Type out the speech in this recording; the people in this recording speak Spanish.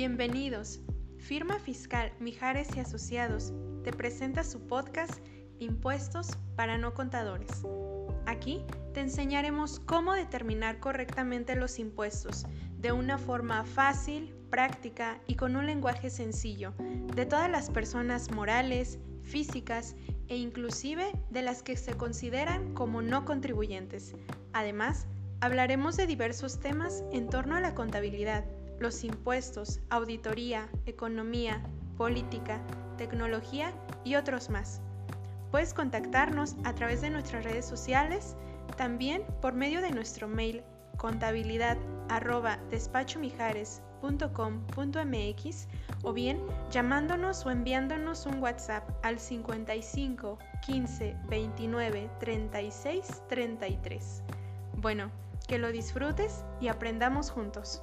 Bienvenidos. Firma Fiscal Mijares y Asociados te presenta su podcast Impuestos para no contadores. Aquí te enseñaremos cómo determinar correctamente los impuestos de una forma fácil, práctica y con un lenguaje sencillo de todas las personas morales, físicas e inclusive de las que se consideran como no contribuyentes. Además, hablaremos de diversos temas en torno a la contabilidad, los impuestos, auditoría, economía, política, tecnología y otros más. Puedes contactarnos a través de nuestras redes sociales, también por medio de nuestro mail contabilidad o bien llamándonos o enviándonos un WhatsApp al 55 15 29 36 33. Bueno, que lo disfrutes y aprendamos juntos.